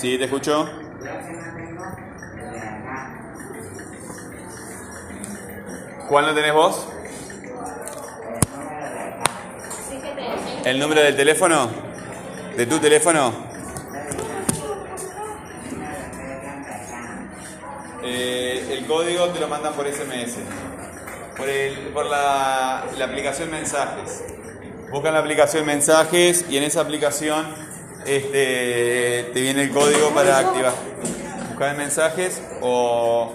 Sí, te escucho. ¿Cuál no tenés vos? ¿El número del teléfono? ¿De tu teléfono? Eh, el código te lo mandan por SMS. Por, el- por la, la aplicación Mensajes. Buscan la aplicación Mensajes y en esa aplicación este, te viene el código para activar. Buscar en Mensajes o...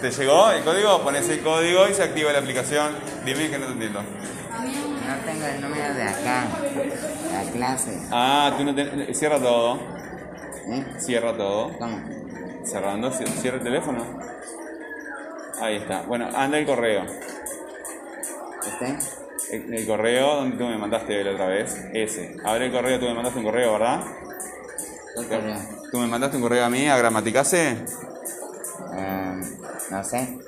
¿Te llegó el código? Pones el código y se activa la aplicación. Dime que no te entiendo. No tengo el número de acá, la clase. Ah, tú no te... Cierra todo. ¿Eh? Cierra todo. ¿Cómo? Cerrando, ci- cierra el teléfono. Ahí está. Bueno, anda el correo. ¿Este? El, el correo donde tú me mandaste la otra vez. Ese. Abre el correo, tú me mandaste un correo, ¿verdad? ¿Qué correo? ¿Tú me mandaste un correo a mí, a Gramaticase? Eh, no sé.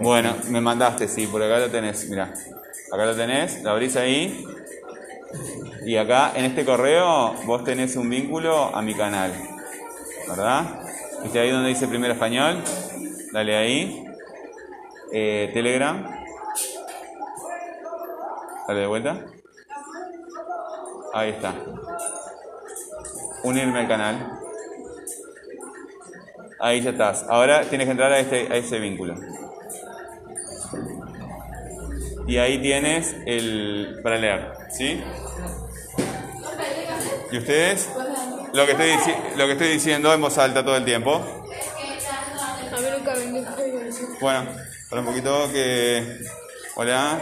Bueno, me mandaste, sí, por acá lo tenés, mira. Acá lo tenés, lo abrís ahí. Y acá, en este correo, vos tenés un vínculo a mi canal. ¿Verdad? ¿Viste ahí donde dice primero español? Dale ahí. Eh, Telegram. Dale de vuelta. Ahí está. Unirme al canal. Ahí ya estás. Ahora tienes que entrar a, este, a ese vínculo. Y ahí tienes el para leer, ¿sí? ¿Y ustedes? Lo que estoy, lo que estoy diciendo en voz alta todo el tiempo. Bueno, para un poquito que... Hola.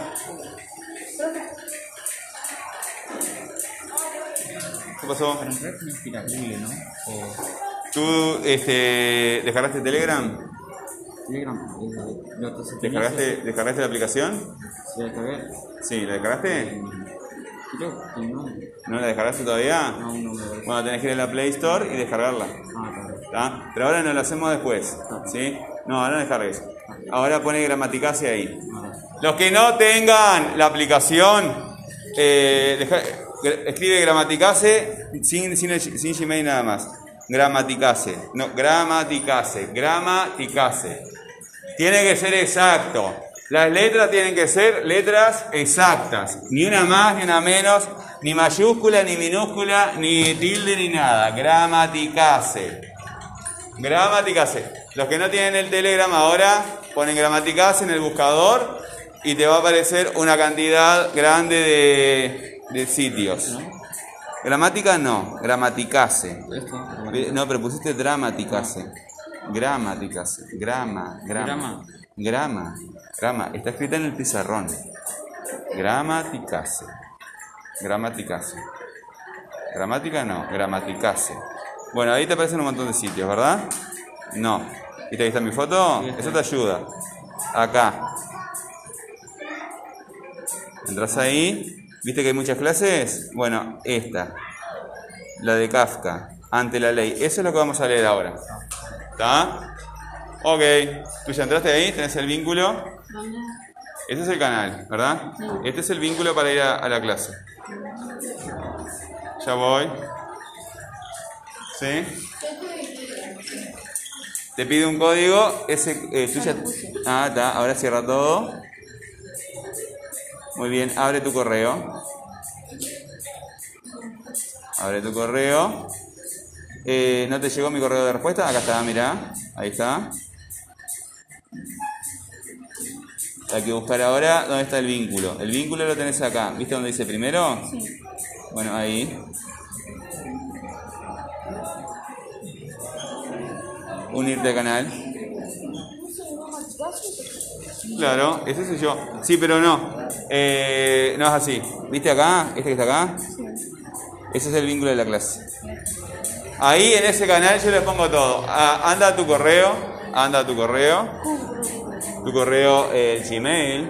¿Qué pasó? No ¿no? ¿Tú este, descargaste Telegram? Telegram. eh, ¿Descargaste, ¿Descargaste la aplicación? Se descargué. Sí, ¿la descargaste? Creo que no. ¿No la descargaste todavía? No, no me voy. Bueno, tenés que ir a la Play Store y descargarla. Ah, claro. ¿tá? Pero ahora no lo hacemos después. ¿Sí? No, ahora no descargues. Ahora pone Gramaticase ahí. Ah, Los que no tengan la aplicación, eh, escribe Gramaticase sin, sin, sin Gmail nada más. Gramaticase. No, Gramaticase. Gramaticase. Tiene que ser exacto. Las letras tienen que ser letras exactas. Ni una más, ni una menos, ni mayúscula, ni minúscula, ni tilde, ni nada. Gramaticase. Gramaticase. Los que no tienen el Telegram ahora, ponen Gramaticase en el buscador y te va a aparecer una cantidad grande de, de sitios. Gramática no, Gramaticase. No, pero pusiste Dramaticase. Gramaticase. Grama, grama. Grama. Grama. Grama. Está escrita en el pizarrón. Gramaticase. Gramaticase. Gramática no, gramaticase. Bueno, ahí te aparecen un montón de sitios, ¿verdad? No. ¿Viste ahí está mi foto? Eso te ayuda. Acá. Entras ahí. ¿Viste que hay muchas clases? Bueno, esta. La de Kafka. Ante la ley. Eso es lo que vamos a leer ahora. ¿Está? Ok. Tú ya entraste ahí, tenés el vínculo. Este es el canal, ¿verdad? Este es el vínculo para ir a, a la clase. Ya voy. ¿Sí? Te pide un código. Ese, eh, tú ya- Ah, está. Ahora cierra todo. Muy bien. Abre tu correo. Abre tu correo. Eh, ¿No te llegó mi correo de respuesta? Acá está, mirá. Ahí está. Hay que buscar ahora dónde está el vínculo. El vínculo lo tenés acá. ¿Viste dónde dice primero? Bueno, ahí. Unirte al canal. Claro, ese soy yo. Sí, pero no. Eh, no es así. ¿Viste acá? ¿Este que está acá? Ese es el vínculo de la clase. Ahí en ese canal yo les pongo todo. Ah, anda a tu correo. Anda a tu correo. Tu correo eh, Gmail.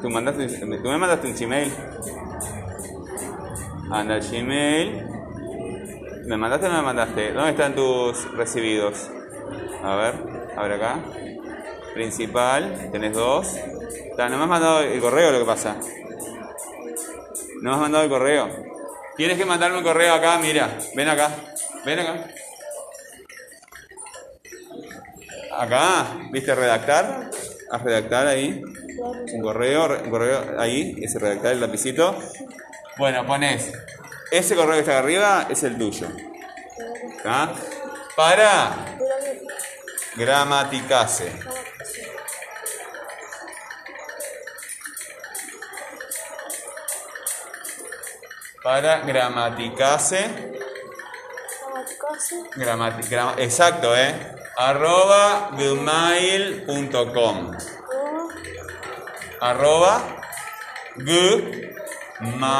¿Tú, mandaste, ¿Tú me mandaste un Gmail? Anda al Gmail. ¿Me mandaste o no me mandaste? ¿Dónde están tus recibidos? A ver, abre acá. Principal, tenés dos. Ta, ¿No me has mandado el correo lo que pasa? ¿No me has mandado el correo? Tienes que mandarme un correo acá, mira. Ven acá. Ven acá. Acá, ¿viste redactar? Haz redactar ahí. Un correo, un correo ahí, ese redactar el lapicito. Bueno, pones. Ese correo que está acá arriba es el tuyo. Para gramaticase. Para gramaticase. Gramati- grama- exacto, ¿eh? Arroba gmail.com. Arroba gmail.com.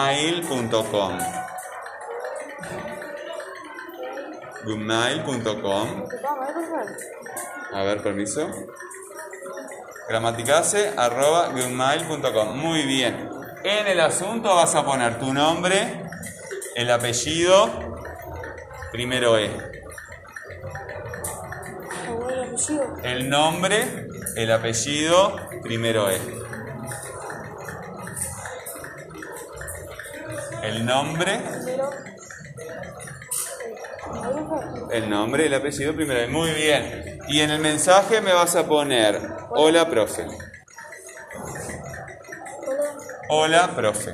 Gmail.com. A ver, permiso. Gramaticase arroba gmail.com. Muy bien. En el asunto vas a poner tu nombre, el apellido, primero E. El nombre, el apellido, primero E. El nombre, el nombre, el apellido, primero. Muy bien. Y en el mensaje me vas a poner, hola, profe. Hola, profe.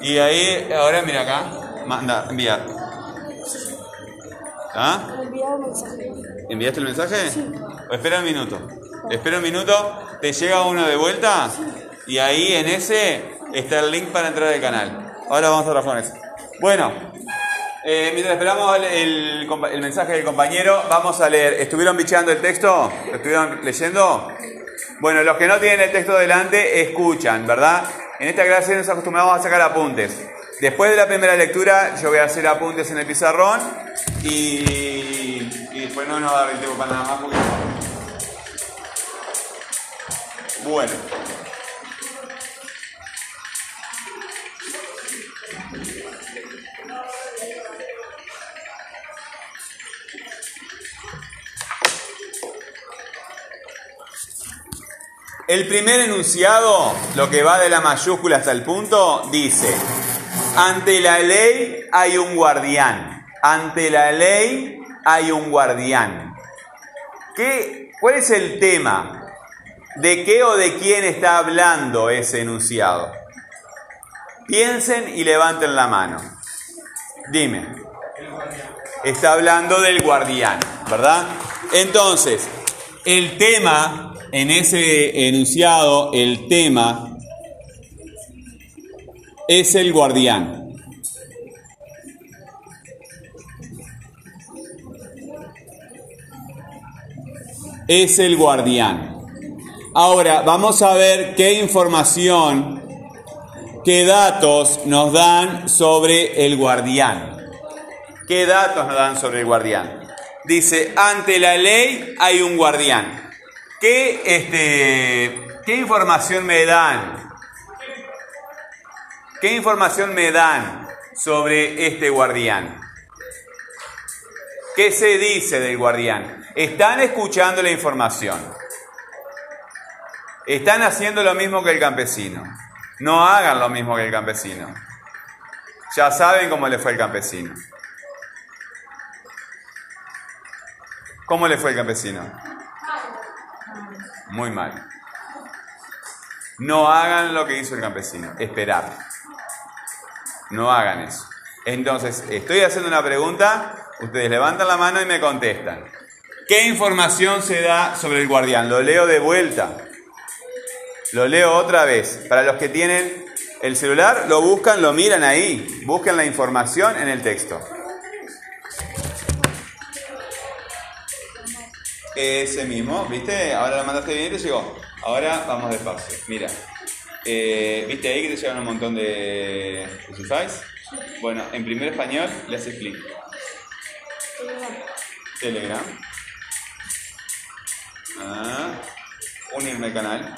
Y ahí, ahora mira acá, manda, enviar. ¿Ah? ¿Enviaste el mensaje? O espera un minuto. Espera un minuto, te llega uno de vuelta y ahí en ese está el link para entrar al canal. Ahora vamos a trabajar con eso. Bueno, eh, mientras esperamos el mensaje del compañero, vamos a leer. ¿Estuvieron bicheando el texto? ¿Lo estuvieron leyendo? Bueno, los que no tienen el texto delante, escuchan, ¿verdad? En esta clase nos acostumbramos a sacar apuntes. Después de la primera lectura, yo voy a hacer apuntes en el pizarrón y, y después no nos va a dar el tiempo para nada más porque... Bueno. El primer enunciado, lo que va de la mayúscula hasta el punto, dice, ante la ley hay un guardián, ante la ley hay un guardián. ¿Qué, ¿Cuál es el tema? ¿De qué o de quién está hablando ese enunciado? Piensen y levanten la mano. Dime. Está hablando del guardián, ¿verdad? Entonces, el tema, en ese enunciado, el tema es el guardián. Es el guardián. Ahora, vamos a ver qué información, qué datos nos dan sobre el guardián. ¿Qué datos nos dan sobre el guardián? Dice, ante la ley hay un guardián. ¿Qué, este, ¿Qué información me dan? ¿Qué información me dan sobre este guardián? ¿Qué se dice del guardián? Están escuchando la información. Están haciendo lo mismo que el campesino. No hagan lo mismo que el campesino. Ya saben cómo le fue el campesino. ¿Cómo le fue el campesino? Muy mal. No hagan lo que hizo el campesino, esperar. No hagan eso. Entonces, estoy haciendo una pregunta, ustedes levantan la mano y me contestan. ¿Qué información se da sobre el guardián? Lo leo de vuelta. Lo leo otra vez. Para los que tienen el celular, lo buscan, lo miran ahí. Busquen la información en el texto. Ese mismo, ¿viste? Ahora lo mandaste bien y te llegó. Ahora vamos despacio. Mira. Eh, ¿Viste ahí que te llegan un montón de? Bueno, en primer español le haces clic. Telegram. Ah, unirme al canal.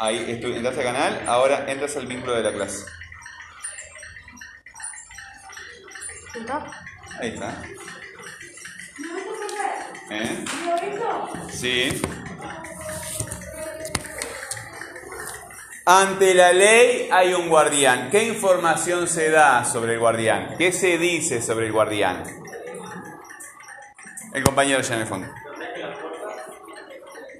Ahí estu- entras al canal, ahora entras al vínculo de la clase. Ahí está. ¿Eh? Sí. Ante la ley hay un guardián. ¿Qué información se da sobre el guardián? ¿Qué se dice sobre el guardián? El compañero ya en el fondo.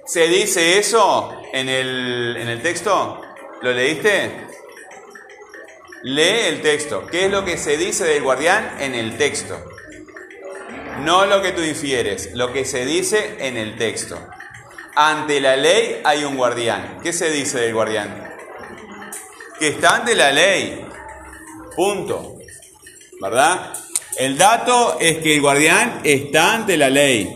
¿Se dice eso en el, en el texto? ¿Lo leíste? Lee el texto. ¿Qué es lo que se dice del guardián en el texto? No lo que tú infieres, lo que se dice en el texto. Ante la ley hay un guardián. ¿Qué se dice del guardián? Que está ante la ley. Punto. ¿Verdad? El dato es que el guardián está ante la ley.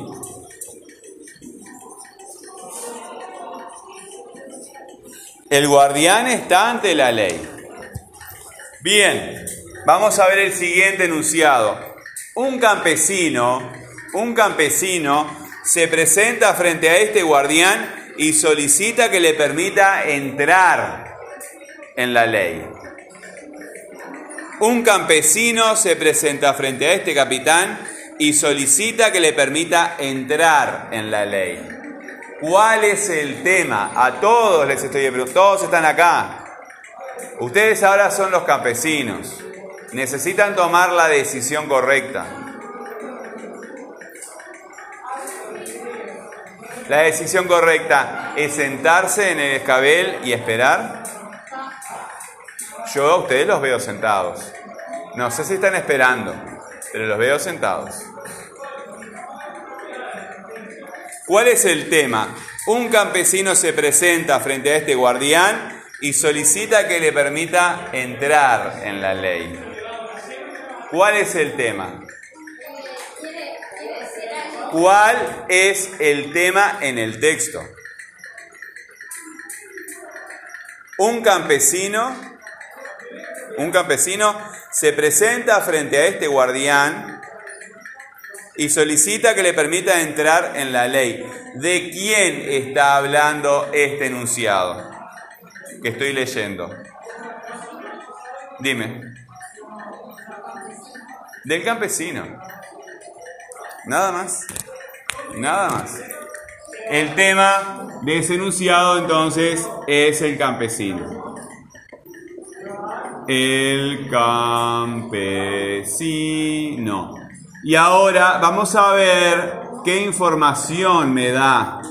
El guardián está ante la ley. Bien, vamos a ver el siguiente enunciado. Un campesino, un campesino se presenta frente a este guardián y solicita que le permita entrar en la ley. Un campesino se presenta frente a este capitán y solicita que le permita entrar en la ley. ¿Cuál es el tema? A todos les estoy preguntando, todos están acá. Ustedes ahora son los campesinos. Necesitan tomar la decisión correcta. La decisión correcta es sentarse en el escabel y esperar. Yo a ustedes los veo sentados. No sé si están esperando, pero los veo sentados. ¿Cuál es el tema? Un campesino se presenta frente a este guardián y solicita que le permita entrar en la ley. ¿Cuál es el tema? ¿Cuál es el tema en el texto? Un campesino, un campesino se presenta frente a este guardián y solicita que le permita entrar en la ley. ¿De quién está hablando este enunciado que estoy leyendo? Dime. Del campesino. Nada más. Nada más. El tema de ese enunciado entonces es el campesino. El campesino. Y ahora vamos a ver qué información me da.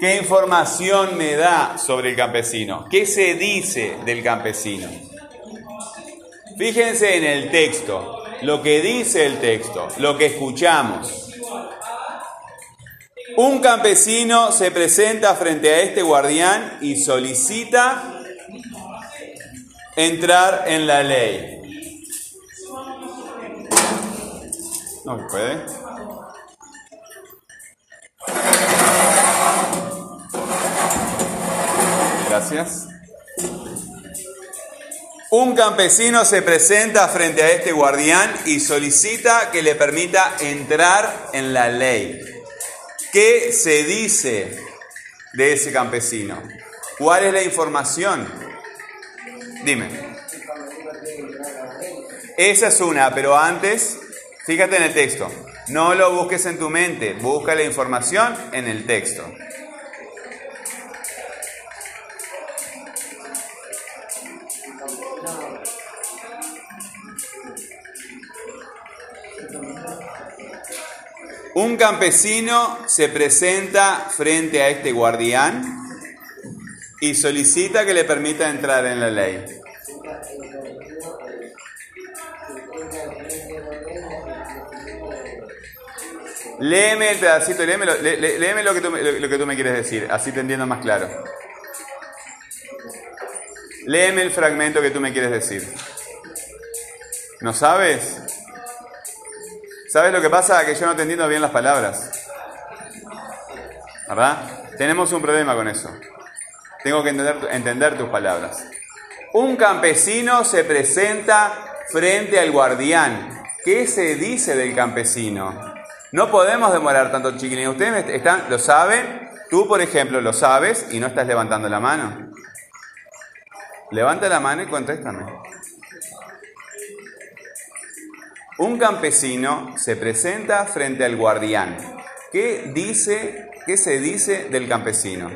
¿Qué información me da sobre el campesino? ¿Qué se dice del campesino? Fíjense en el texto, lo que dice el texto, lo que escuchamos. Un campesino se presenta frente a este guardián y solicita entrar en la ley. No puede. Gracias. Un campesino se presenta frente a este guardián y solicita que le permita entrar en la ley. ¿Qué se dice de ese campesino? ¿Cuál es la información? Dime. Esa es una, pero antes, fíjate en el texto. No lo busques en tu mente, busca la información en el texto. Un campesino se presenta frente a este guardián y solicita que le permita entrar en la ley. Léeme el pedacito, léeme, lo, lé- lé- léeme lo, que tú, me- lo que tú me quieres decir, así te entiendo más claro. Léeme el fragmento que tú me quieres decir. ¿No sabes? ¿Sabes lo que pasa? Que yo no te entiendo bien las palabras. ¿Verdad? Tenemos un problema con eso. Tengo que entender, tus palabras. Un campesino se presenta frente al guardián. ¿Qué se dice del campesino? No podemos demorar tanto, chiquilines. Ustedes están, lo saben. Tú, por ejemplo, lo sabes y no estás levantando la mano. Levanta la mano y contéstame. Un campesino se presenta frente al guardián. ¿Qué dice, qué se dice del campesino?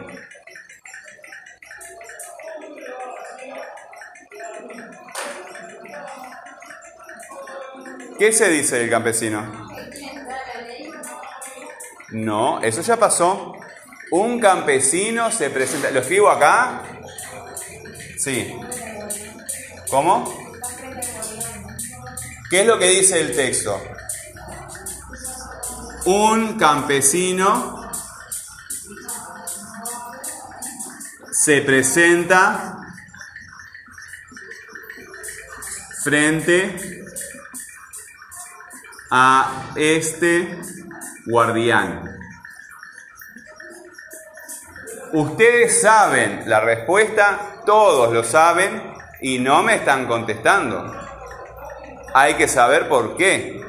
¿Qué se dice del campesino? No, eso ya pasó. Un campesino se presenta. ¿Lo escribo acá? Sí. ¿Cómo? ¿Qué es lo que dice el texto? Un campesino se presenta frente a este guardián. Ustedes saben la respuesta, todos lo saben y no me están contestando. Hay que saber por qué.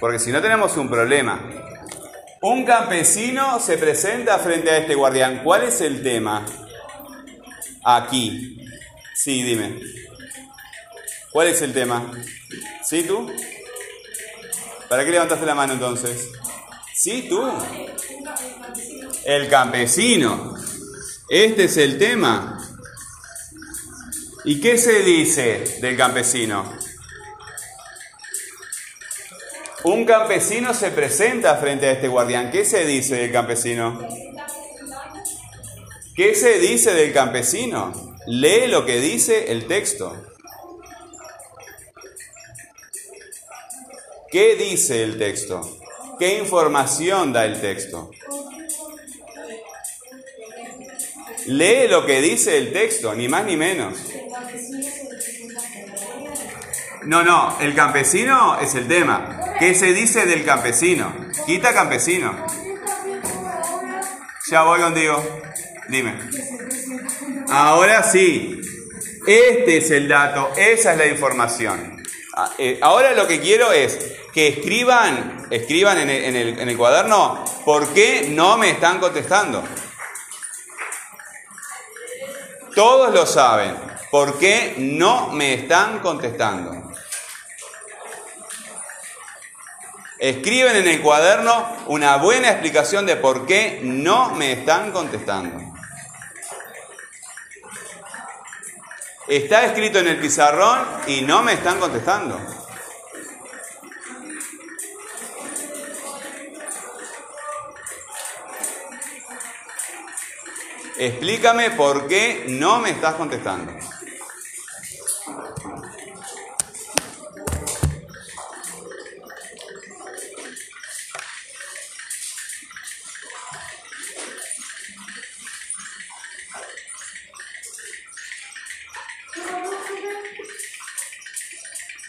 Porque si no tenemos un problema. Un campesino se presenta frente a este guardián. ¿Cuál es el tema? Aquí. Sí, dime. ¿Cuál es el tema? ¿Sí tú? ¿Para qué levantaste la mano entonces? Sí, tú. El campesino. Este es el tema. ¿Y qué se dice del campesino? Un campesino se presenta frente a este guardián. ¿Qué se dice del campesino? ¿Qué se dice del campesino? Lee lo que dice el texto. ¿Qué dice el texto? ¿Qué información da el texto? Lee lo que dice el texto, ni más ni menos. No, no, el campesino es el tema. ¿Qué se dice del campesino? Quita campesino. Ya voy contigo. Dime. Ahora sí. Este es el dato, esa es la información. Ah, eh, ahora lo que quiero es que escriban, escriban en el, en el, en el cuaderno por qué no me están contestando. Todos lo saben. ¿Por qué no me están contestando? Escriben en el cuaderno una buena explicación de por qué no me están contestando. Está escrito en el pizarrón y no me están contestando. Explícame por qué no me estás contestando.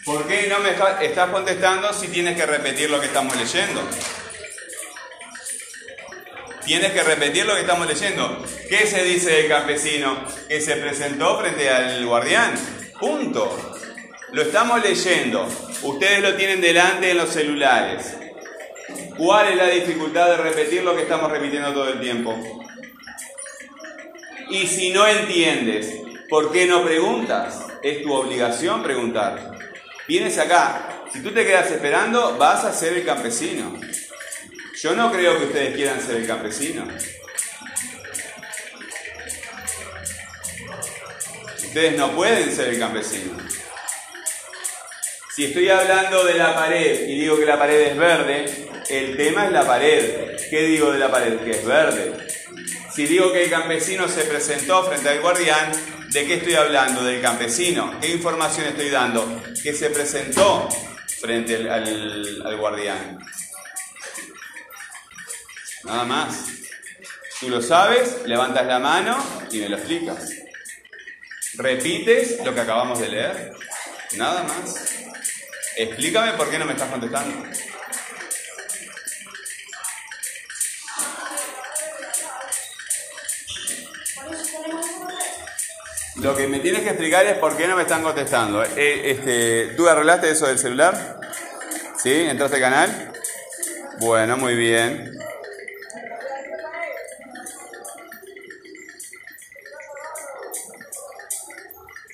¿Por qué no me estás contestando si tienes que repetir lo que estamos leyendo? Tienes que repetir lo que estamos leyendo. ¿Qué se dice del campesino que se presentó frente al guardián? Punto. Lo estamos leyendo. Ustedes lo tienen delante en los celulares. ¿Cuál es la dificultad de repetir lo que estamos repitiendo todo el tiempo? Y si no entiendes, ¿por qué no preguntas? Es tu obligación preguntar. Vienes acá. Si tú te quedas esperando, vas a ser el campesino. Yo no creo que ustedes quieran ser el campesino. Ustedes no pueden ser el campesino. Si estoy hablando de la pared y digo que la pared es verde, el tema es la pared. ¿Qué digo de la pared? Que es verde. Si digo que el campesino se presentó frente al guardián, ¿de qué estoy hablando? Del campesino. ¿Qué información estoy dando? Que se presentó frente al, al, al guardián. Nada más. Tú lo sabes, levantas la mano y me lo explicas. Repites lo que acabamos de leer. Nada más. Explícame por qué no me estás contestando. Lo que me tienes que explicar es por qué no me están contestando. Eh, este, ¿Tú arreglaste eso del celular? ¿Sí? ¿Entraste al canal? Bueno, muy bien.